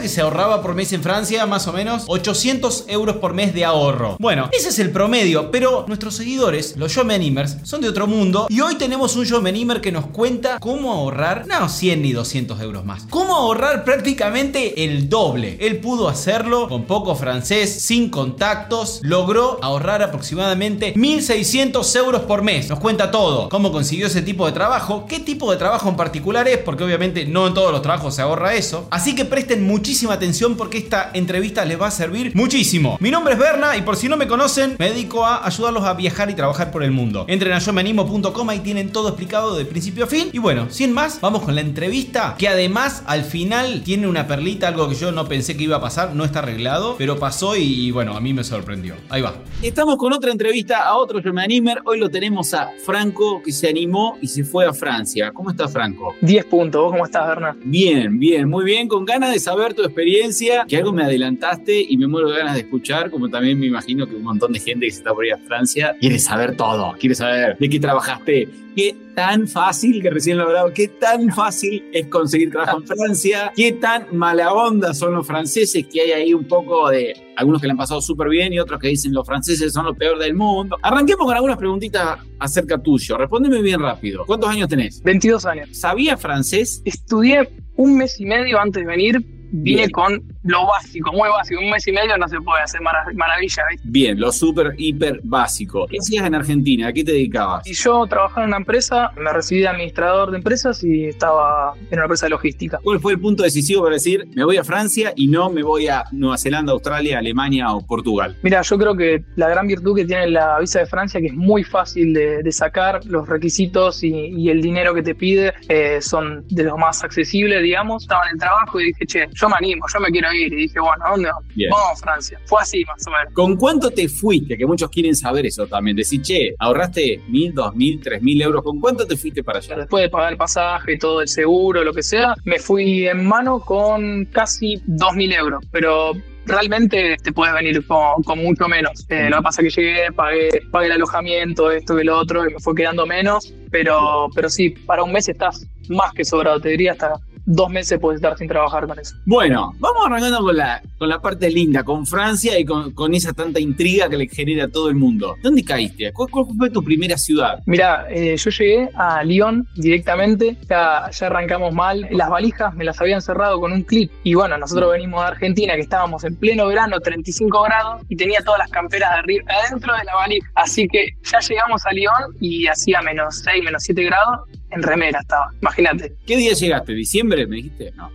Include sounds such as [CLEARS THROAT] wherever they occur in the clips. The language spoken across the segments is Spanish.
que se ahorraba por mes en Francia? Más o menos 800 euros por mes de ahorro. Bueno, ese es el promedio, pero nuestros seguidores, los Yomenimers, son de otro mundo y hoy tenemos un Yomenimer que nos cuenta cómo ahorrar, no 100 ni 200 euros más, cómo ahorrar prácticamente el doble. Él pudo hacerlo con poco francés, sin contactos, logró ahorrar aproximadamente 1600 euros por mes. Nos cuenta todo, cómo consiguió ese tipo de trabajo, qué tipo de trabajo en particular es, porque obviamente no en todos los trabajos se ahorra eso. Así que presten muchísima atención porque esta entrevista les va a servir muchísimo. Mi nombre es Berna y por si no me conocen, me dedico a ayudarlos a viajar y trabajar por el mundo. Entren a yomeanimo.com y tienen todo explicado de principio a fin. Y bueno, sin más, vamos con la entrevista que además al final tiene una perlita, algo que yo no pensé que iba a pasar, no está arreglado, pero pasó y bueno, a mí me sorprendió. Ahí va. Estamos con otra entrevista a otro Animer. Hoy lo tenemos a Franco que se animó y se fue a Francia. ¿Cómo está Franco? 10 puntos. ¿Vos cómo estás, Berna? Bien, bien, muy bien. Con ganas de saber tu experiencia, que algo me adelantaste y me muero de ganas de escuchar, como también me imagino que un montón de gente que se está por ir a Francia quiere saber todo, quiere saber de qué trabajaste, qué tan fácil, que recién lo hablado, qué tan fácil es conseguir trabajo en Francia, qué tan mala onda son los franceses, que hay ahí un poco de algunos que le han pasado súper bien y otros que dicen los franceses son lo peor del mundo. Arranquemos con algunas preguntitas acerca tuyo. Respóndeme bien rápido. ¿Cuántos años tenés? 22 años. ¿Sabía francés? Estudié un mes y medio antes de venir vine con lo básico, muy básico. Un mes y medio no se puede hacer maravilla, Bien, lo súper, hiper básico. ¿Qué hacías en Argentina? ¿A qué te dedicabas? Y yo trabajaba en una empresa, me recibí de administrador de empresas y estaba en una empresa de logística. ¿Cuál fue el punto decisivo para decir, me voy a Francia y no me voy a Nueva Zelanda, Australia, Alemania o Portugal? Mira, yo creo que la gran virtud que tiene la visa de Francia, que es muy fácil de, sacar, los requisitos y, el dinero que te pide eh, son de los más accesibles, digamos. Estaba en el trabajo y dije, che, yo me animo, yo me quiero ir. Y dije, bueno, ¿a dónde vamos? Vamos a Francia. Fue así más o menos. ¿Con cuánto te fuiste? Que muchos quieren saber eso también. Decir, che, ahorraste mil, dos mil, tres mil euros. ¿Con cuánto te fuiste para allá? Después de pagar el pasaje, todo el seguro, lo que sea, me fui en mano con casi dos mil euros. Pero realmente te puedes venir con, mucho menos. Eh, lo que pasa es que llegué, pagué, pagué el alojamiento, esto y lo otro, y me fue quedando menos. Pero, pero sí, para un mes estás más que sobrado, te diría hasta dos meses puedes estar sin trabajar con eso. Bueno, vamos arrancando con la, con la parte linda, con Francia y con, esa tanta intriga que le genera a todo el mundo. ¿Dónde caíste? ¿Cuál, fue tu primera ciudad? Mira, eh, yo llegué a Lyon directamente, ya, ya arrancamos mal. Las valijas me las habían cerrado con un clip y bueno, nosotros venimos de Argentina que estábamos en pleno verano, 35 grados y tenía todas las camperas de arriba, adentro de la valija. Así que ya llegamos a Lyon y hacía menos 6, menos 7 grados en remera estaba, imagínate. ¿Qué día llegaste? ¿Diciembre me dijiste? No.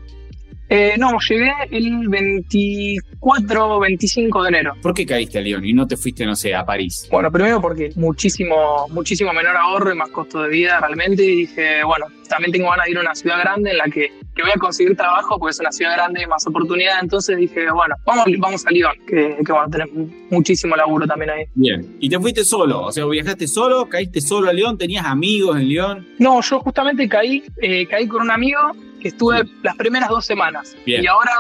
Eh, no, llegué el 24 25 de enero. ¿Por qué caíste a Lyon y no te fuiste, no sé, a París? Bueno, primero porque muchísimo, muchísimo menor ahorro y más costo de vida realmente. Y dije, bueno, también tengo ganas de ir a una ciudad grande en la que, que voy a conseguir trabajo porque es una ciudad grande y más oportunidad. Entonces dije, bueno, vamos, vamos a Lyon, que, que bueno, tenés muchísimo laburo también ahí. Bien. ¿Y te fuiste solo? O sea, viajaste solo, caíste solo a Lyon, tenías amigos en Lyon. No, yo justamente caí, eh, caí con un amigo estuve las primeras dos semanas. Y ahora,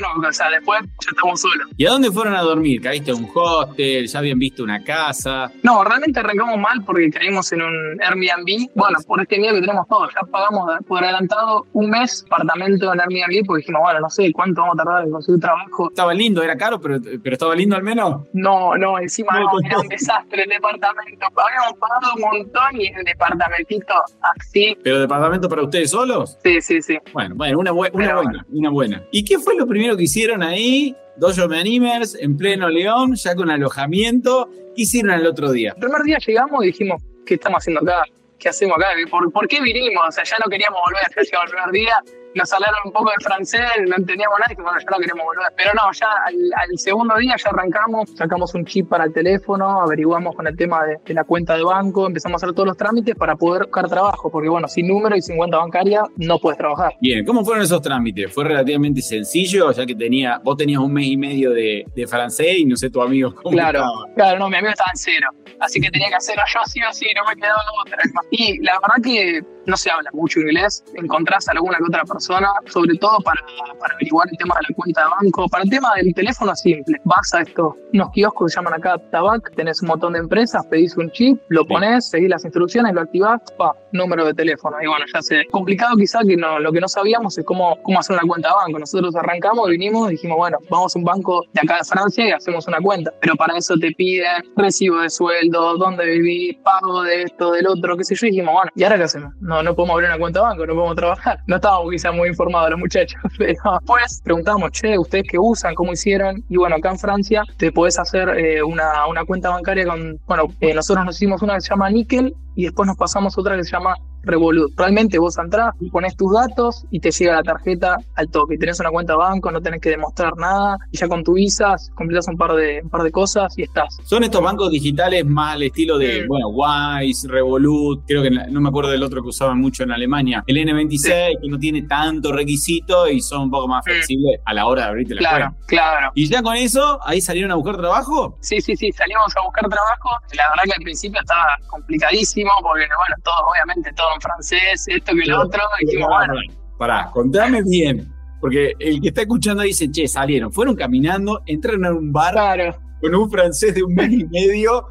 no, o sea, después ya estamos solos. ¿Y a dónde fueron a dormir? ¿Caíste a un hostel? ¿Ya habían visto una casa? No, realmente arrancamos mal porque caímos en un Airbnb. Bueno, por este miedo que tenemos todos, ya pagamos por adelantado un mes apartamento en Airbnb porque dijimos, bueno, no sé cuánto vamos a tardar en conseguir trabajo. Estaba lindo, era caro, pero, pero estaba lindo al menos. No, no, encima no, era un desastre el departamento. Habíamos pagado un montón y el departamentito así. ¿Pero departamento para ustedes solos? Sí, sí, sí. Bueno, bueno, una, buena, una buena. ¿Y qué fue lo primero que hicieron ahí? Dojo Animers, en pleno León, ya con alojamiento. ¿Qué hicieron el otro día? El primer día llegamos y dijimos, ¿qué estamos haciendo acá? ¿Qué hacemos acá? ¿Por, qué vinimos? O sea, ya no queríamos volver, hasta el primer día nos hablaron un poco de francés, no entendíamos nada y bueno, ya no queremos volver. Pero no, ya al, segundo día ya arrancamos, sacamos un chip para el teléfono, averiguamos con el tema de, la cuenta de banco, empezamos a hacer todos los trámites para poder buscar trabajo, porque bueno, sin número y sin cuenta bancaria no puedes trabajar. Bien, ¿cómo fueron esos trámites? ¿Fue relativamente sencillo? Ya que tenía, vos tenías un mes y medio de, francés y no sé tu amigo cómo Claro, claro, no, mi amigo estaba en cero. Así que tenía que hacerlo yo sí o sí, no me quedaba otra. Y la verdad que no se habla mucho inglés, encontrás a alguna que otra persona, sobre todo para, para, averiguar el tema de la cuenta de banco, para el tema del teléfono simple. Vas a estos, unos kioscos que se llaman acá Tabac, tenés un montón de empresas, pedís un chip, lo pones, seguís las instrucciones, lo activás, pa, número de teléfono. Y bueno, ya sé. Complicado quizá que no, lo que no sabíamos es cómo, cómo hacer una cuenta de banco. Nosotros arrancamos, vinimos dijimos, bueno, vamos a un banco de acá de Francia y hacemos una cuenta. Pero para eso te piden recibo de sueldo, dónde vivís, pago de esto, del otro, qué sé yo. Y dijimos, bueno, ¿y ahora qué hacemos? No, no, podemos abrir una cuenta de banco, no podemos trabajar. No estábamos quizá muy informados los muchachos, [LAUGHS] pero después preguntamos, che, ¿ustedes qué usan? ¿Cómo hicieron? Y bueno, acá en Francia te podés hacer eh, una, una, cuenta bancaria con, bueno, eh, nosotros nos hicimos una que se llama Nickel y después nos pasamos otra que se llama Revolut. Realmente vos entras, pones tus datos y te llega la tarjeta al toque. Tenés una cuenta de banco, no tenés que demostrar nada. Y ya con tu visa completas un par de, un par de cosas y estás. Son estos bancos digitales más al estilo de, mm. bueno, Wise, Revolut, creo que no me acuerdo del otro que usaban mucho en Alemania. El N26, que no tiene tanto requisito y son un poco más mm. flexibles a la hora de abrirte la claro, cuenta. Claro, ¿Y ya con eso, ahí salieron a buscar trabajo? Sí, sí, sí, salimos a buscar trabajo. La verdad que al principio estaba complicadísimo porque, bueno, todo, obviamente, todo francés, esto que lo otro, y dijimos, bueno. Pará, contame bien, porque el que está escuchando dice, che, salieron, fueron caminando, entraron a un bar con un francés de un mes y medio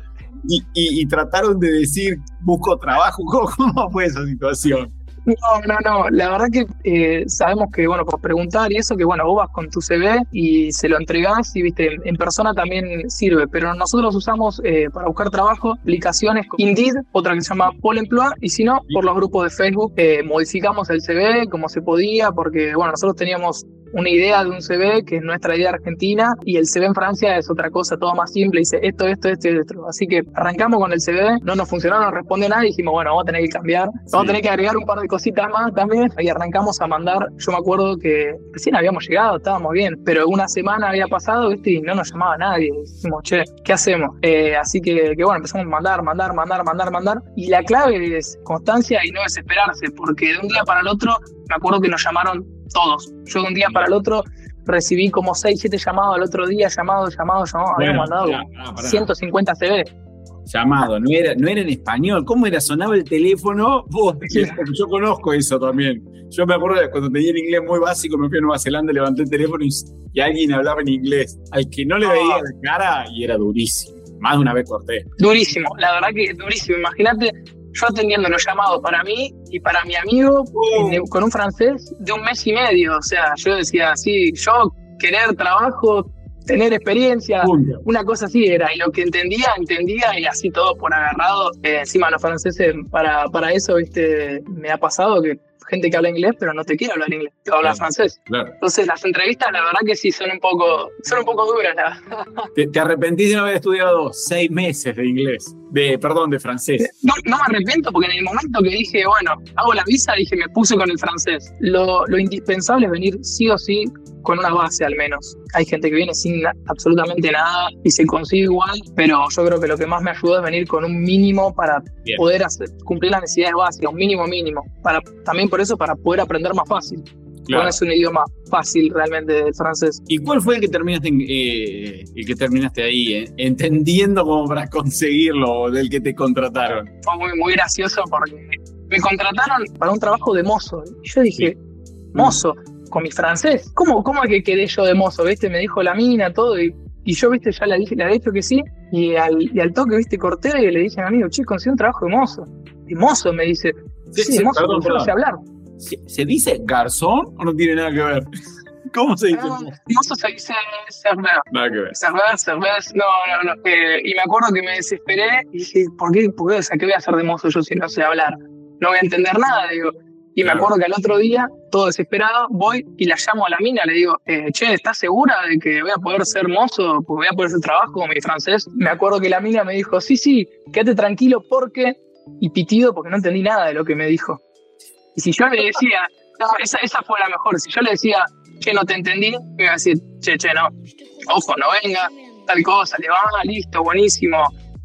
y, trataron de decir, busco trabajo. [LAUGHS] ¿Cómo fue esa situación? No, no, no. La verdad que eh, sabemos que, bueno, por preguntar y eso, que bueno, vos vas con tu CV y se lo entregás y, viste, en persona también sirve. Pero nosotros usamos eh, para buscar trabajo aplicaciones como Indeed, otra que se llama Paul Emploi, y si no, por los grupos de Facebook, eh, modificamos el CV como se podía, porque, bueno, nosotros teníamos una idea de un CV que es nuestra idea argentina y el CV en Francia es otra cosa, todo más simple, dice esto, esto, esto y esto. Así que arrancamos con el CV, no nos funcionó, no responde nada y dijimos, bueno, vamos a tener que cambiar, vamos a tener que agregar un par de cositas más también y arrancamos a mandar, yo me acuerdo que recién habíamos llegado, estábamos bien, pero una semana había pasado, ¿viste? Y no nos llamaba nadie, dijimos, che, ¿qué hacemos? Eh, así que, que bueno, empezamos a mandar, mandar, mandar, mandar, mandar y la clave es constancia y no desesperarse, porque de un día para el otro me acuerdo que nos llamaron todos. Yo de un día para el otro recibí como 6, 7 llamados al otro día, llamados, llamados, llamados, habíamos mandado 150 CV. Llamado, no era, no era en español. ¿Cómo era? Sonaba el teléfono. [LAUGHS] yo conozco eso también. Yo me acuerdo de cuando tenía el inglés muy básico, me fui a Nueva Zelanda, levanté el teléfono y, alguien hablaba en inglés. Al que no le veía ah. la cara y era durísimo. Más de una vez corté. Durísimo, la verdad que durísimo. Imagínate, yo atendiendo los llamados para mí y para mi amigo con un francés de un mes y medio. O sea, yo decía, sí, yo querer trabajo, tener experiencia, una cosa así era. Y lo que entendía, entendía y así todo por agarrado. Eh, encima los franceses, para, para eso, viste, me ha pasado que gente que habla inglés, pero no te quiere hablar inglés, te habla francés. Entonces las entrevistas, la verdad que sí son un poco, son un poco duras. [LAUGHS] ¿Te, ¿Te, arrepentís de no haber estudiado seis meses de inglés? De, perdón, de francés. No, no me arrepiento porque en el momento que dije, bueno, hago la visa, dije, me puse con el francés. Lo, lo indispensable es venir sí o sí con una base al menos. Hay gente que viene sin absolutamente nada y se consigue igual, pero yo creo que lo que más me ayudó es venir con un mínimo para poder hacer, cumplir las necesidades básicas, un mínimo mínimo, para también por eso para poder aprender más fácil. Claro. es un idioma fácil realmente del francés. ¿Y cuál fue el que terminaste, eh, el que terminaste ahí, eh, entendiendo como para conseguirlo, del que te contrataron? Fue muy, muy gracioso porque me contrataron para un trabajo de mozo. Y yo dije, mozo, con mi francés. ¿Cómo, cómo es que quedé yo de mozo? ¿Viste? Me dijo la mina, todo, y, y yo, viste, ya le dije, le dicho que sí, y al, y al toque, viste, corté y le dije a mi amigo, chico, conseguí un trabajo de mozo. Y mozo me dice, sí, perdón, no sé hablar. ¿Se, dice garzón o no tiene nada que ver? [LAUGHS] ¿Cómo se dice? No, mozo se dice server. Nada que ver. Server, server, no, no, no. Eh, y me acuerdo que me desesperé y dije, ¿por qué? ¿Por qué? O sea, ¿qué voy a hacer de mozo yo si no sé hablar? No voy a entender nada, digo. Y me acuerdo que al otro día, todo desesperado, voy y la llamo a la mina, le digo, eh, che, ¿estás segura de que voy a poder ser mozo? Porque voy a poder hacer trabajo con mi francés. Me acuerdo que la mina me dijo, sí, sí, quédate tranquilo porque... Y pitido porque no entendí nada de lo que me dijo. Y si yo le decía, No, esa, esa fue la mejor. Si yo le decía, che, no te entendí, me iba a decir, che, che, no, ojo, no venga, tal cosa, le va, listo, buenísimo,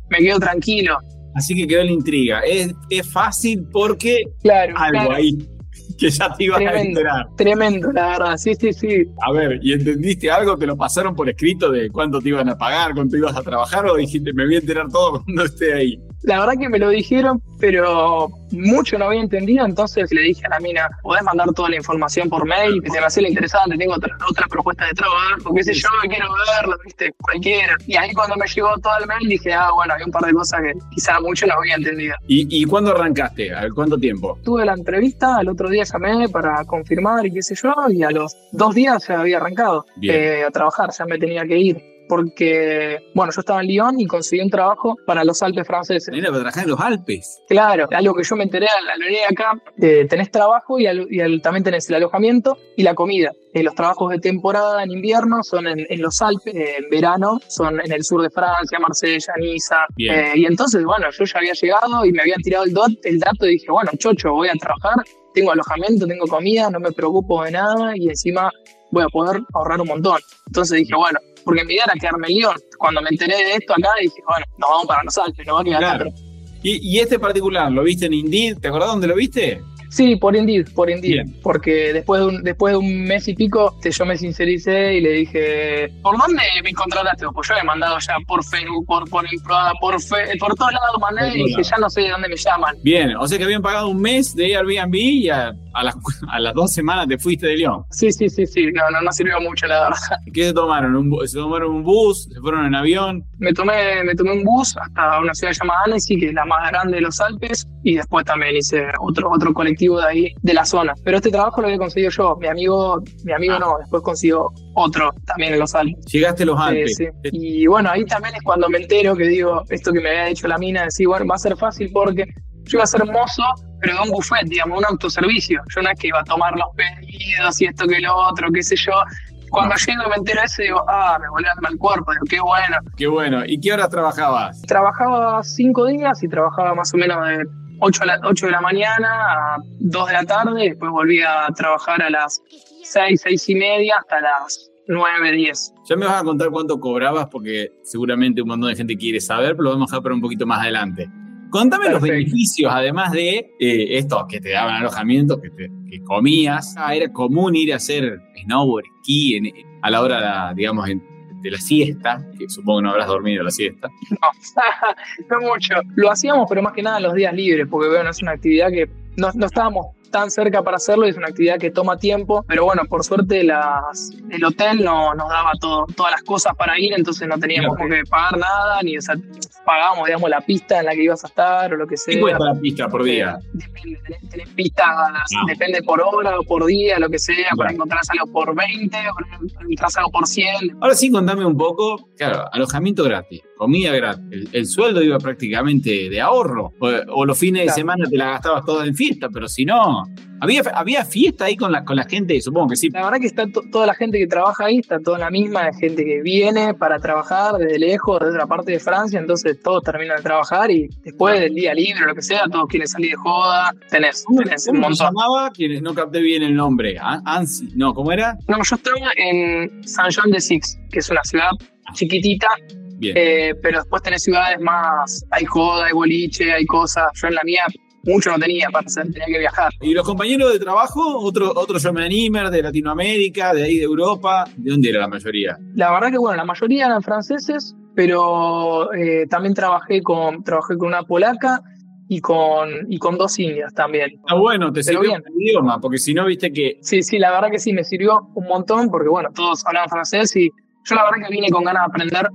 me quedo tranquilo. Así que quedó la intriga. Es, es fácil porque Claro, algo claro. ahí [LAUGHS] que ya te ibas a enterar. tremendo, la verdad, sí, sí, sí. A ver, ¿y entendiste algo? ¿Te lo pasaron por escrito de cuánto te iban a pagar, cuánto ibas a trabajar o dijiste, me voy a enterar todo cuando esté ahí? La verdad que me lo dijeron, pero mucho no había entendido, entonces le dije a la mina, podés mandar toda la información por mail, que se me hacía lo interesante, tengo otra, otra propuesta de trabajo, qué sé yo, quiero verlo, viste, cualquiera. Y ahí cuando me llegó todo el mail dije, ah, bueno, había un par de cosas que quizá mucho no había entendido. ¿Y, y cuándo arrancaste? ¿A ver, cuánto tiempo? Tuve la entrevista, al otro día llamé para confirmar y qué sé yo, y a los dos días ya había arrancado eh, a trabajar, ya me tenía que ir. Porque, bueno, yo estaba en Lyon y conseguí un trabajo para los Alpes franceses. Era para trabajar en los Alpes. Claro, algo que yo me enteré al venir acá, eh, tenés trabajo y, al- y al- también tenés el alojamiento y la comida. Eh, los trabajos de temporada en invierno son en, en los Alpes, eh, en verano son en el sur de Francia, Marsella, Niza. Eh, y entonces, bueno, yo ya había llegado y me habían tirado el, dot, el dato y dije, bueno, chocho, voy a trabajar, tengo alojamiento, tengo comida, no me preocupo de nada y encima voy a poder ahorrar un montón. Entonces dije, bueno, porque mi idea era quedarme en Lyon. Cuando me enteré de esto acá, dije, bueno, nos vamos para los Alpes, nos va a quedar Claro. acá. ¿Y, y este particular, lo viste en Indeed? ¿Te acordás dónde lo viste? Sí, por Indeed, por Indeed. Bien. Porque después de, un, después de un mes y pico, yo me sincericé y le dije, ¿por dónde me contrataste? Pues yo he mandado ya por Facebook, por por por, fe- por todos lados mandé y dije, ya no sé de dónde me llaman. Bien, o sea que habían pagado un mes de Airbnb y a, a las, a las dos semanas te fuiste de León. Sí, sí, sí, sí, no, no, no sirvió mucho la verdad. ¿Qué se tomaron? ¿Un bu- ¿Se tomaron un bus? ¿Se fueron en avión? Me tomé, me tomé un bus hasta una ciudad llamada Annecy, que es la más grande de los Alpes, y después también hice otro, otro colectivo de ahí, de la zona. Pero este trabajo lo había conseguido yo, mi amigo, mi amigo Ah. no, después consiguió otro también en los Alpes. Llegaste a los Alpes. sí. Y bueno, ahí también es cuando me entero que digo, esto que me había dicho la mina, decir, bueno, va a ser fácil porque yo iba a ser mozo, pero de un buffet, digamos, un autoservicio. Yo no es que iba a tomar los pedidos y esto que lo otro, qué sé yo. Cuando llego y me entero eso, digo, ah, me volvió al cuerpo, digo, qué bueno. Qué bueno. ¿Y qué horas trabajabas? Trabajaba cinco días y trabajaba más o menos de 8, a la, 8 de la mañana a 2 de la tarde, después volví a trabajar a las 6, 6 y media hasta las 9, 10. Ya me vas a contar cuánto cobrabas porque seguramente un montón de gente quiere saber, pero lo vamos a dejar para un poquito más adelante. Contame los beneficios, además de eh, esto, que te daban alojamiento, que, te- que comías. Ah, era común ir a hacer snowboard, esquí en- a la hora, digamos, en- de la siesta, que supongo que no habrás dormido la siesta. No, [LAUGHS] no mucho. Lo hacíamos, pero más que nada los días libres, porque bueno, es una actividad que no, no estábamos tan cerca para hacerlo y es una actividad que toma tiempo, pero bueno, por suerte las, el hotel no, nos daba todo, todas las cosas para ir, entonces no teníamos Claro. que pagar nada, ni o sea, pagábamos, digamos, la pista en la que ibas a estar o lo que sea. ¿Qué cuesta la pista por día? Eh, Depende, tenés, tenés pistas, Ah. depende por hora o por día, lo que sea, para encontrar algo por 20, o encontrar algo por 100. Ahora sí, contame un poco, claro, alojamiento gratis, comida gratis, el, el sueldo iba prácticamente de ahorro, o, o los fines de semana te la gastabas toda en fiesta, pero si no, había, había fiesta ahí con la, con la gente, supongo que sí. La verdad que está to- toda la gente que trabaja ahí, está toda la misma, gente que viene para trabajar desde lejos, desde otra parte de Francia, entonces todos terminan de trabajar y después del día libre o lo que sea, todos quieren salir de joda, tenés, ¿Cómo, tenés un cómo se montón. llamaba? Que no capté bien el nombre. Ansi, no, ¿cómo era? No, yo estaba en Saint-Jean-de-Six, que es una ciudad chiquitita, Bien. eh, pero después tenés ciudades más, hay joda, hay boliche, hay cosas, yo en la mía mucho no tenía para hacer, tenía que viajar. ¿Y los compañeros de trabajo? Otro, otro Yo Me Animer de Latinoamérica, de ahí de Europa. ¿De dónde era la mayoría? La verdad que bueno, la mayoría eran franceses, pero eh, también trabajé con, trabajé con una polaca y con, y con dos indias también. Está bueno, te sirvió el idioma, porque si no, viste que Sí, sí, la verdad que sí, me sirvió un montón porque bueno, todos hablaban francés y yo la verdad que vine con ganas de aprender.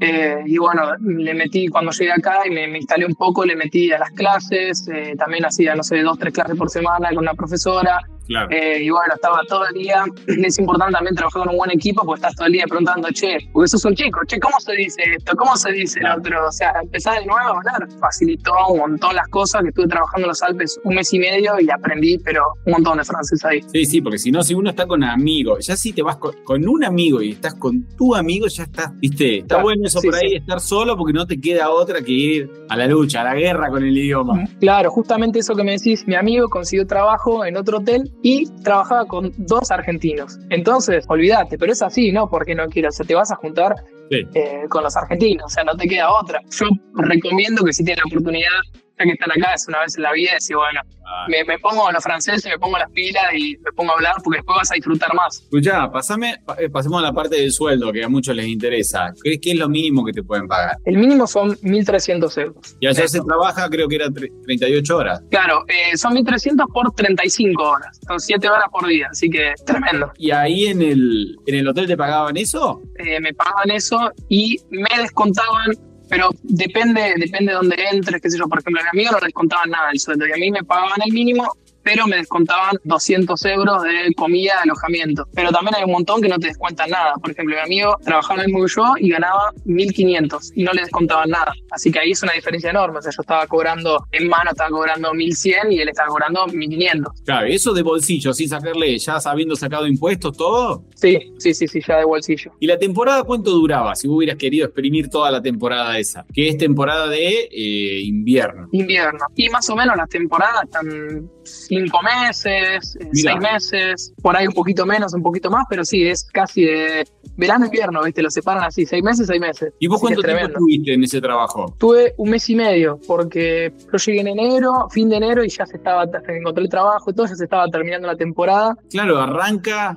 Eh, y bueno, le metí cuando llegué acá y me, instalé un poco, le metí a las clases, eh, también hacía, no sé, dos, tres clases por semana con una profesora. Claro. Eh, y bueno, estaba todo el día. [CLEARS THROAT] Es importante también trabajar con un buen equipo porque estás todo el día preguntando, che, porque sos un chico, che, ¿cómo se dice esto? ¿Cómo se dice Claro. el otro? O sea, empezar de nuevo a hablar. Facilitó un montón las cosas, que estuve trabajando en los Alpes un mes y medio y aprendí, pero un montón de francés ahí. Sí, sí, porque si no, si uno está con amigos, ya si te vas con, con un amigo y estás con tu amigo, ya estás, viste, está Claro, bueno eso sí, por ahí, sí. estar solo porque no te queda otra que ir a la lucha, a la guerra con el idioma. Claro, justamente eso que me decís, mi amigo consiguió trabajo en otro hotel y trabajaba con dos argentinos. Entonces, olvídate, pero es así, ¿no? Porque no quiero, o sea, te vas a juntar eh, con los argentinos, o sea, no te queda otra. Yo recomiendo que si tienes la oportunidad, que están acá, es una vez en la vida, decir, bueno, ah. me, pongo los franceses, me pongo las pilas y me pongo a hablar porque después vas a disfrutar más. Escuchá, pasame, eh, pasemos a la parte del sueldo que a muchos les interesa. ¿Qué, ¿Qué, es lo mínimo que te pueden pagar? El mínimo son 1.300 euros. Y allá se trabaja, creo que era 38 horas. Claro, eh, son 1.300 por 35 horas. Son 7 horas por día, así que tremendo. ¿Y ahí en el, en el hotel te pagaban eso? Eh, me pagaban eso y me descontaban pero depende, depende de dónde entres, qué sé yo. Por ejemplo, a mi amigo no les contaban nada del sueldo y a mí me pagaban el mínimo pero me descontaban 200 euros de comida, de alojamiento. Pero también hay un montón que no te descuentan nada. Por ejemplo, mi amigo trabajaba el mismo yo y ganaba 1.500 y no le descontaban nada. Así que ahí es una diferencia enorme. O sea, yo estaba cobrando en mano, estaba cobrando 1.100 y él estaba cobrando 1.500. Claro, eso de bolsillo, sin sacarle, ya habiendo sacado impuestos, todo. Sí, sí, sí, sí, ya de bolsillo. ¿Y la temporada cuánto duraba si hubieras querido exprimir toda la temporada esa? Que es temporada de eh, invierno. Invierno. Y más o menos las temporadas están cinco meses, eh, seis meses, por ahí un poquito menos, un poquito más, pero sí, es casi de verano invierno, ¿viste? Lo separan así, seis meses, seis meses. ¿Y vos cuánto tiempo estuviste en ese trabajo? Tuve un mes y medio, porque yo llegué en enero, fin de enero, y ya se estaba, encontré el trabajo y todo, ya se estaba terminando la temporada. Claro, arranca,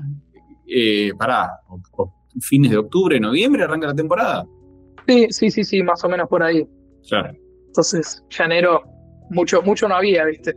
eh, pará, fines de octubre, noviembre, arranca la temporada. Sí, sí, sí, sí, más o menos por ahí. Claro. Entonces, ya enero, mucho, mucho no había, ¿viste?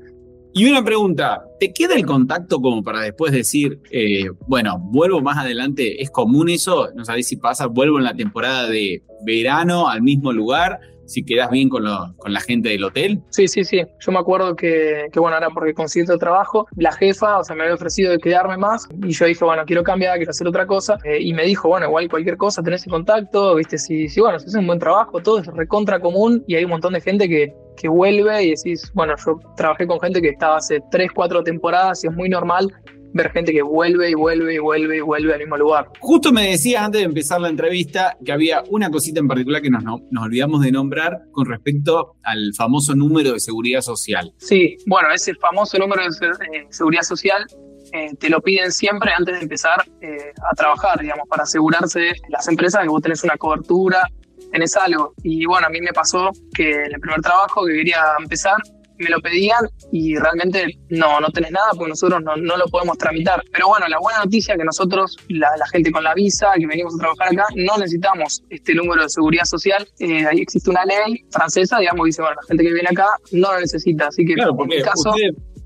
Y una pregunta, ¿te queda el contacto como para después decir, eh, bueno, vuelvo más adelante? ¿Es común eso? No sabéis si pasa, vuelvo en la temporada de verano al mismo lugar, si quedas bien con, con la gente del hotel. Sí, sí, sí. Yo me acuerdo que, que bueno, ahora porque conseguí otro trabajo, la jefa, o sea, me había ofrecido de quedarme más y yo dije, bueno, quiero cambiar, quiero hacer otra cosa. Eh, y me dijo, bueno, igual cualquier cosa, tenés el contacto, viste, si, si bueno, si es un buen trabajo, todo es recontra común y hay un montón de gente que, que vuelve y decís, bueno, yo trabajé con gente que estaba hace 3, 4 temporadas y es muy normal ver gente que vuelve y vuelve y vuelve y vuelve al mismo lugar. Justo me decía antes de empezar la entrevista que había una cosita en particular que nos, nos olvidamos de nombrar con respecto al famoso número de seguridad social. Sí, bueno, ese famoso número de eh, seguridad social eh, te lo piden siempre antes de empezar eh, a trabajar, digamos, para asegurarse las empresas que vos tenés una cobertura tenés algo. Y bueno, a mí me pasó que en el primer trabajo que quería empezar, me lo pedían y realmente no, no tenés nada porque nosotros no, no lo podemos tramitar. Pero bueno, la buena noticia es que nosotros, la, gente con la visa, que venimos a trabajar acá, no necesitamos este número de seguridad social. Eh, ahí existe una ley francesa, digamos, que dice, bueno, la gente que viene acá no lo necesita. Así que claro, en mi caso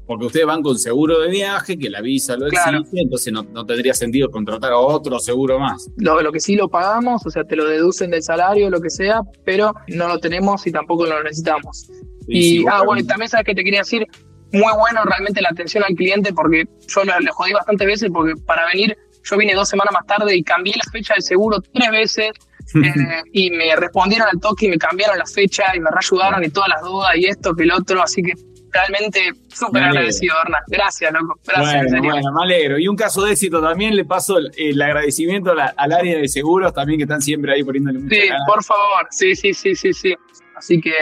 porque ustedes van con seguro de viaje, que la visa lo exige, entonces no, tendría sentido contratar a otro seguro más. Lo, lo, que sí lo pagamos, o sea, te lo deducen del salario, lo que sea, pero no lo tenemos y tampoco lo necesitamos. Y, ah, bueno, y también sabes que te quería decir, muy bueno realmente la atención al cliente, porque yo le, jodí bastantes veces, porque para venir, yo vine dos semanas más tarde y cambié la fecha del seguro tres veces. [LAUGHS] Eh, y me respondieron al toque y me cambiaron la fecha y me reayudaron y todas las dudas y esto que el otro, así que realmente súper agradecido, Hernán. Gracias, loco. Gracias, bueno, Bueno, me alegro. Y un caso de éxito también le paso el, agradecimiento al área de seguros también que están siempre ahí poniéndole mucha Sí, por favor. Sí, sí, sí, sí, sí. Así que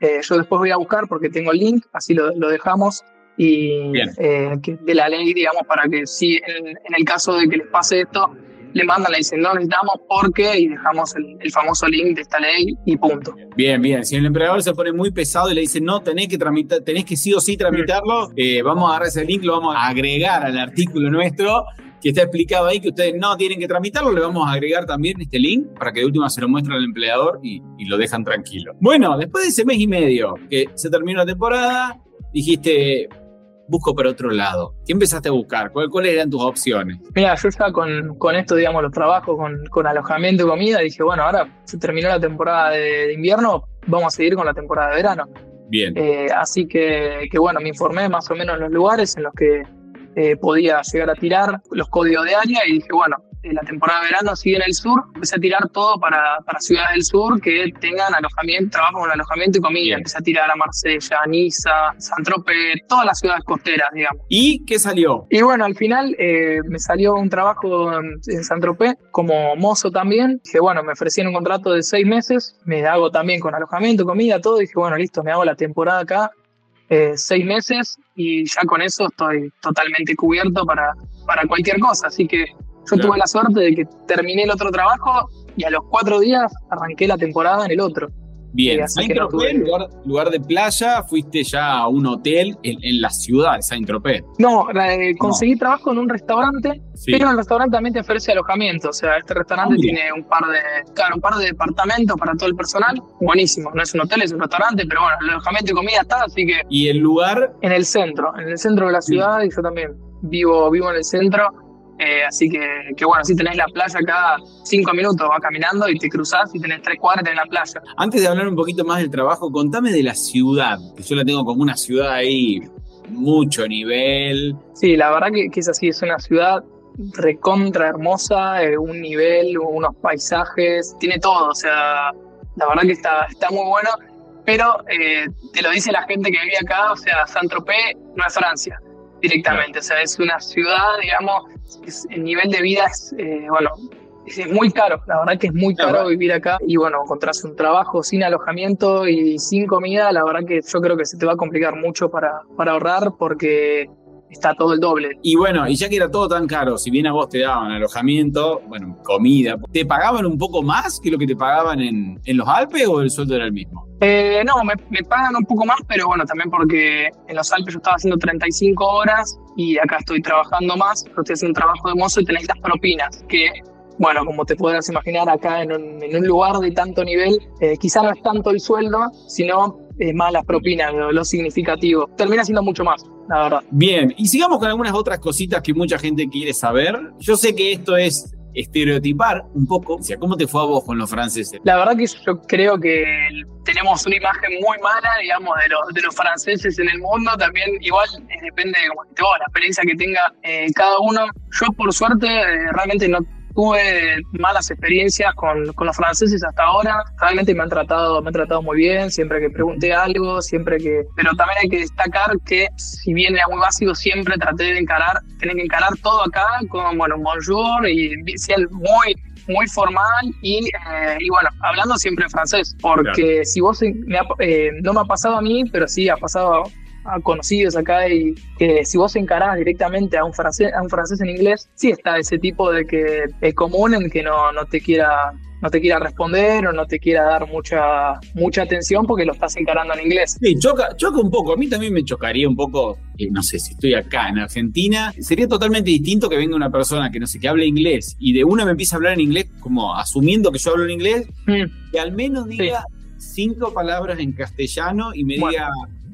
eh, yo después voy a buscar porque tengo el link, así lo, dejamos. Y eh, de la ley, digamos, para que si en el caso de que les pase esto, le mandan, le dicen, no necesitamos porque y dejamos el, famoso link de esta ley y punto. Bien, bien. Si el empleador se pone muy pesado y le dice, no, tenés que tramitar, tenés que sí o sí tramitarlo, eh, vamos a agarrar ese link, lo vamos a agregar al artículo nuestro que está explicado ahí que ustedes no tienen que tramitarlo, le vamos a agregar también este link para que de última se lo muestre al empleador y, y lo dejan tranquilo. Bueno, después de ese mes y medio que se terminó la temporada, dijiste, busco por otro lado. ¿Qué empezaste a buscar? ¿Cuáles eran tus opciones? Mira, yo ya con, con esto, digamos, los trabajos, con, con, alojamiento y comida, dije, bueno, ahora se terminó la temporada de, invierno, vamos a seguir con la temporada de verano. Bien. Eh, así que, que, bueno, me informé más o menos en los lugares en los que eh, podía llegar a tirar los códigos de área y dije, bueno, en la temporada de verano sigue en el sur, empecé a tirar todo para, para ciudades del sur que tengan alojamiento, trabajo con alojamiento y comida. Empecé a tirar a Marsella, Niza, Saint-Tropez, todas las ciudades costeras, digamos. ¿Y qué salió? Y bueno, al final eh, me salió un trabajo en, Saint-Tropez como mozo también. Dije, bueno, me ofrecían un contrato de seis meses, me hago también con alojamiento, comida, todo. Dije, bueno, listo, me hago la temporada acá eh, seis meses y ya con eso estoy totalmente cubierto para, para cualquier cosa. Así que yo tuve la suerte de que terminé el otro trabajo y a los cuatro días arranqué la temporada en el otro. Bien, Saint-Tropez, lugar, lugar, de playa, fuiste ya a un hotel en, la ciudad de Saint-Tropez. No, conseguí trabajo en un restaurante, pero el restaurante también te ofrece alojamiento. O sea, este restaurante tiene un par de, claro, un par de departamentos para todo el personal. Buenísimo, no es un hotel, es un restaurante, pero bueno, el alojamiento y comida está, así que. ¿Y el lugar? En el centro, en el centro de la ciudad, y yo también vivo, vivo en el centro eh, así que, que, bueno, si tenés la playa cada cinco minutos, vas caminando y te cruzás y tenés tres cuadras en la playa. Antes de hablar un poquito más del trabajo, contame de la ciudad, que yo la tengo como una ciudad ahí, mucho nivel. Sí, la verdad que, que es así, es una ciudad recontra hermosa, eh, un nivel, unos paisajes, tiene todo, o sea, la verdad que está, está muy bueno, pero eh, te lo dice la gente que vive acá, o sea, Saint-Tropez no es Francia directamente. O sea, es una ciudad, digamos, el nivel de vida es, eh, bueno, es muy caro. La verdad que es muy caro vivir acá. Y bueno, encontrarse un trabajo sin alojamiento y sin comida, la verdad que yo creo que se te va a complicar mucho para, para ahorrar porque está todo el doble. Y bueno, y ya que era todo tan caro, si bien a vos te daban alojamiento, bueno, comida, ¿te pagaban un poco más que lo que te pagaban en, en los Alpes o el sueldo era el mismo? Eh, no, me, pagan un poco más, pero bueno, también porque en los Alpes yo estaba haciendo 35 horas y acá estoy trabajando más, pero estoy haciendo un trabajo de mozo y tenéis las propinas, que bueno, como te podrás imaginar, acá en un, lugar de tanto nivel, eh, quizá no es tanto el sueldo, sino eh, más las propinas, lo significativo. Termina siendo mucho más la verdad. Bien, y sigamos con algunas otras cositas que mucha gente quiere saber. Yo sé que esto es estereotipar un poco. O sea, ¿cómo te fue a vos con los franceses? La verdad que yo creo que tenemos una imagen muy mala, digamos, de los, de los franceses en el mundo. También, igual, depende de la experiencia que tenga eh, cada uno. Yo, por suerte, eh, realmente no tuve malas experiencias con, con, los franceses hasta ahora. Realmente me han tratado, me han tratado muy bien, siempre que pregunté algo, siempre que. Pero también hay que destacar que, si bien era muy básico, siempre traté de encarar, tener que encarar todo acá con, bueno, bonjour y ser muy muy formal y, eh, y, bueno, hablando siempre en francés, porque si vos, eh, no me ha pasado a mí, pero sí ha pasado a conocidos acá y que si vos encarás directamente a un francés, a un francés en inglés, sí está ese tipo de que es común en que no, no te quiera no te quiera responder o no te quiera dar mucha mucha atención porque lo estás encarando en inglés. Sí, choca, choca un poco. A mí también me chocaría un poco, eh, no sé, si estoy acá en Argentina, sería totalmente distinto que venga una persona que no sé, que hable inglés y de una me empiece a hablar en inglés como asumiendo que yo hablo en inglés, mm. que al menos diga cinco palabras en castellano y me diga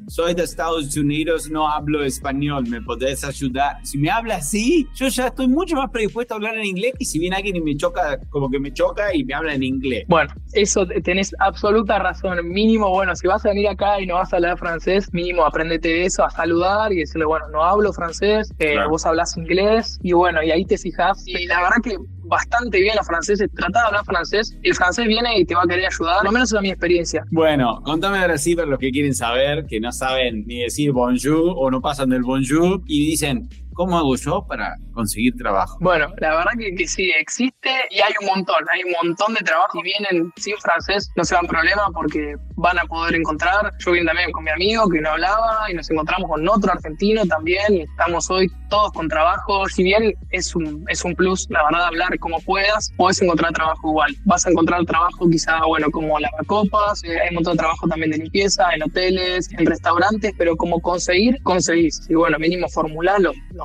soy de Estados Unidos, no hablo español, ¿me podés ayudar? Si me habla así, yo ya estoy mucho más predispuesto a hablar en inglés que si viene alguien y me choca, como que me choca y me habla en inglés. Bueno, eso tenés absoluta razón. Mínimo, bueno, si vas a venir acá y no vas a hablar francés, mínimo aprendete eso, a saludar y decirle, bueno, no hablo francés, eh, vos hablas inglés y bueno, y ahí te fijas. Y la verdad que bastante bien los franceses, trata de hablar francés, el francés viene y te va a querer ayudar, lo menos es mi experiencia. Bueno, contame ahora sí para los que quieren saber, que no saben ni decir bonjour o no pasan del bonjour y dicen, ¿Cómo hago yo para conseguir trabajo? Bueno, la verdad que, sí, existe y hay un montón, hay un montón de trabajo. y vienen sin francés, no se dan problema porque van a poder encontrar. Yo vine también con mi amigo que no hablaba y nos encontramos con otro argentino también y estamos hoy todos con trabajo. Si bien es un, es un plus, la verdad, hablar como puedas, puedes encontrar trabajo igual. Vas a encontrar trabajo quizá, bueno, como lavacopas, eh, hay un montón de trabajo también de limpieza, en hoteles, en restaurantes, pero como conseguir, conseguís. Y bueno, mínimo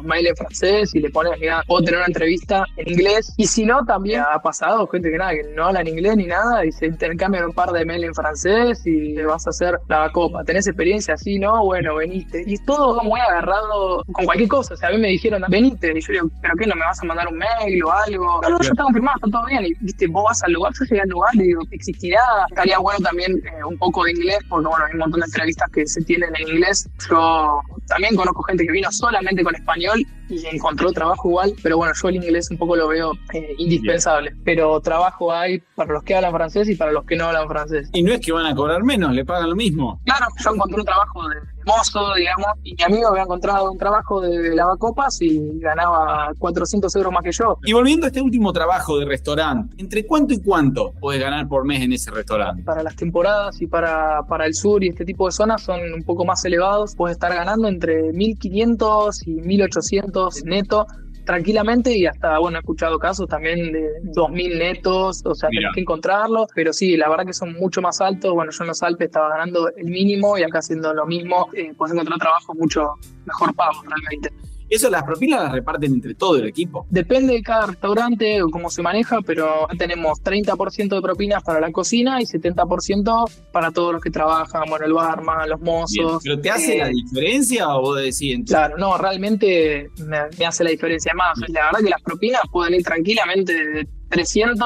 formularlo mail en francés y le pones, mira, puedo tener una entrevista en inglés. Y si no, también ha pasado gente que nada, que no habla en inglés ni nada y se intercambian un par de mail en francés y le vas a hacer la copa. ¿Tenés experiencia así? No, bueno, veniste. Y todo va muy agarrado con cualquier cosa. O sea, a mí me dijeron, venite. Y yo digo, ¿pero qué? ¿No me vas a mandar un mail o algo? No, no, yo tengo firmado, está todo bien. Y viste, vos vas al lugar, yo llegué al lugar y digo, existirá. Estaría bueno también eh, un poco de inglés, porque bueno, hay un montón de entrevistas que se tienen en inglés. Yo también conozco gente que vino solamente con español español y encontró trabajo igual, pero bueno, yo el inglés un poco lo veo eh, indispensable. Pero trabajo hay para los que hablan francés y para los que no hablan francés. Y no es que van a cobrar menos, le pagan lo mismo. Claro, yo encontré un trabajo de mozo, digamos, y mi amigo había encontrado un trabajo de lavacopas y ganaba 400 euros más que yo. Y volviendo a este último trabajo de restaurante, ¿entre cuánto y cuánto puedes ganar por mes en ese restaurante? Para las temporadas y para, para el sur y este tipo de zonas son un poco más elevados, puedes estar ganando entre 1500 y 1800 neto tranquilamente y hasta, bueno, he escuchado casos también de 2.000 netos, o sea, tienes que encontrarlo, pero sí, la verdad que son mucho más altos. Bueno, yo en los Alpes estaba ganando el mínimo y acá haciendo lo mismo, eh, puedes encontrar trabajo mucho mejor pago realmente. Eso las propinas las reparten entre todo el equipo. Depende de cada restaurante o cómo se maneja, pero tenemos 30% de propinas para la cocina y 70% para todos los que trabajan, bueno, el barman, los mozos. ¿Pero te hace la eh, diferencia o vos decís? Claro, no, realmente me, hace la diferencia más. La verdad que las propinas pueden ir tranquilamente de 300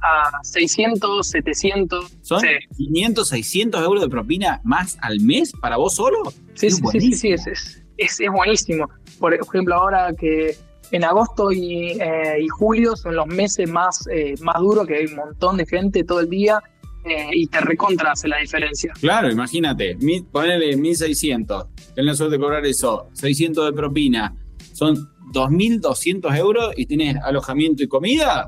a 600, 700. ¿Son 500, 600 euros de propina más al mes para vos solo? Sí, sí, sí, sí, es, es, es, buenísimo. Por ejemplo, ahora que en agosto y, eh, y julio son los meses más, eh, más duros, que hay un montón de gente todo el día eh, y te recontra hace la diferencia. Claro, imagínate, ponele 1600, tenés la suerte de cobrar eso, 600 de propina, son 2.200 euros y tienes alojamiento y comida.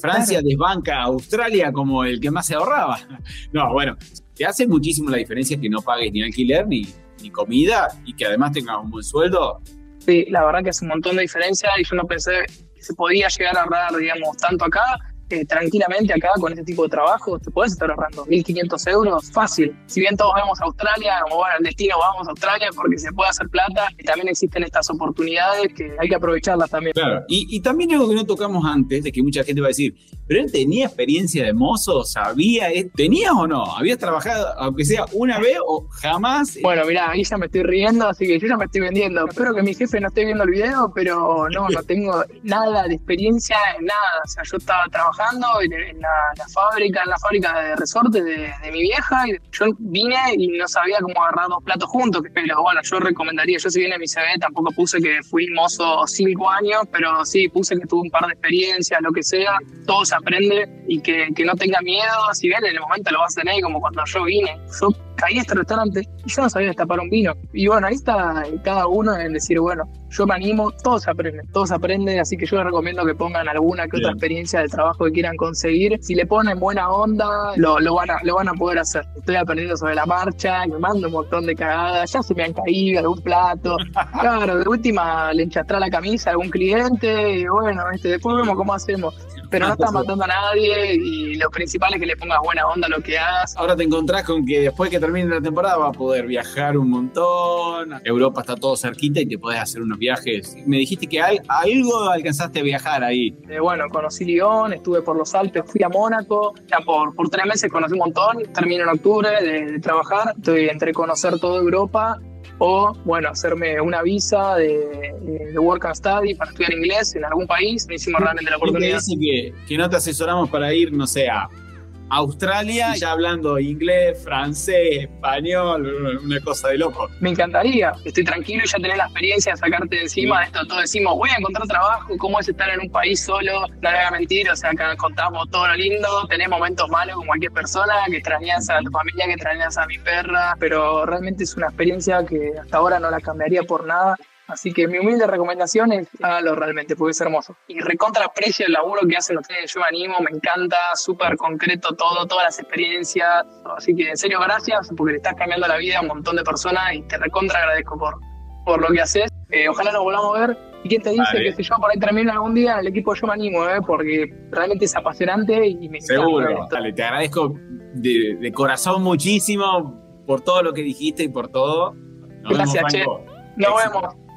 Francia desbanca a Australia como el que más se ahorraba. [LAUGHS] No, bueno, te hace muchísimo la diferencia que no pagues ni alquiler ni, ni comida y que además tenga un buen sueldo. Sí, la verdad que hace un montón de diferencia y yo no pensé que se podía llegar a ahorrar, digamos, tanto acá tranquilamente acá con este tipo de trabajo te puedes estar ahorrando 1.500 euros fácil. Si bien todos vamos a Australia, como bueno, el destino vamos a Australia porque se puede hacer plata, y también existen estas oportunidades que hay que aprovecharlas también. Claro, y, y también algo que no tocamos antes, de que mucha gente va a decir, pero él tenía experiencia de mozo, sabía, ¿tenías o no? ¿Habías trabajado, aunque sea una vez o jamás? Bueno, mira, ahí ya me estoy riendo, así que yo ya me estoy vendiendo. Espero que mi jefe no esté viendo el video, pero no, no tengo nada de experiencia en nada. O sea, yo estaba trabajando en, la, fábrica, en la fábrica de resortes de, mi vieja. Y yo vine y no sabía cómo agarrar dos platos juntos, pero bueno, yo recomendaría, yo si viene mi CV tampoco puse que fui mozo cinco años, pero sí puse que tuve un par de experiencias, lo que sea, todo se aprende y que, que no tenga miedo, si bien en el momento lo vas a tener como cuando yo vine. Yo caí a este restaurante y yo no sabía destapar un vino. Y bueno, ahí está cada uno en decir, bueno, yo me animo, todos aprenden, todos aprenden, así que yo les recomiendo que pongan alguna que otra experiencia de trabajo que quieran conseguir. Si le ponen buena onda, lo, lo, van, a, lo van a poder hacer. Estoy aprendiendo sobre la marcha, me mando un montón de cagadas, ya se me han caído algún plato. [LAUGHS] Claro, de última le enchastrá la camisa a algún cliente y bueno, este, después vemos cómo hacemos pero no estás matando a nadie y lo principal es que le pongas buena onda a lo que hagas. Ahora te encontrás con que después que termine la temporada va a poder viajar un montón. Europa está todo cerquita y te podés hacer unos viajes. Me dijiste que algo alcanzaste a viajar ahí. Eh, bueno, conocí Lyon, estuve por los Alpes, fui a Mónaco. Ya por, por tres meses conocí un montón. Termino en octubre de, de trabajar. Estoy entre conocer toda Europa o, bueno, hacerme una visa de, de, Work and Study para estudiar inglés en algún país. Me hicimos realmente la oportunidad. dice que, que no te asesoramos para ir, no sé, a Australia, ya hablando inglés, francés, español, una cosa de loco. Me encantaría. Estoy tranquilo y ya tenés la experiencia de sacarte de encima de esto. Todos decimos, voy a encontrar trabajo, cómo es estar en un país solo. No le voy a mentir, o sea, acá contamos todo lo lindo. Tenés momentos malos como cualquier persona, que extrañas a tu familia, que extrañas a mi perra, pero realmente es una experiencia que hasta ahora no la cambiaría por nada. Así que mi humilde recomendación es hágalo realmente, porque es hermoso. Y recontra precio el laburo que hacen ustedes, yo me animo, me encanta, súper concreto todo, todas las experiencias. Así que en serio, gracias, porque le estás cambiando la vida a un montón de personas y te recontra agradezco por, por lo que haces. Eh, ojalá nos volvamos a ver. ¿Y quién te dice que si yo por ahí termino algún día en el equipo yo me animo, eh? porque realmente es apasionante y me Seguro, dale, te agradezco de, corazón muchísimo por todo lo que dijiste y por todo. Gracias, Che. Nos vemos.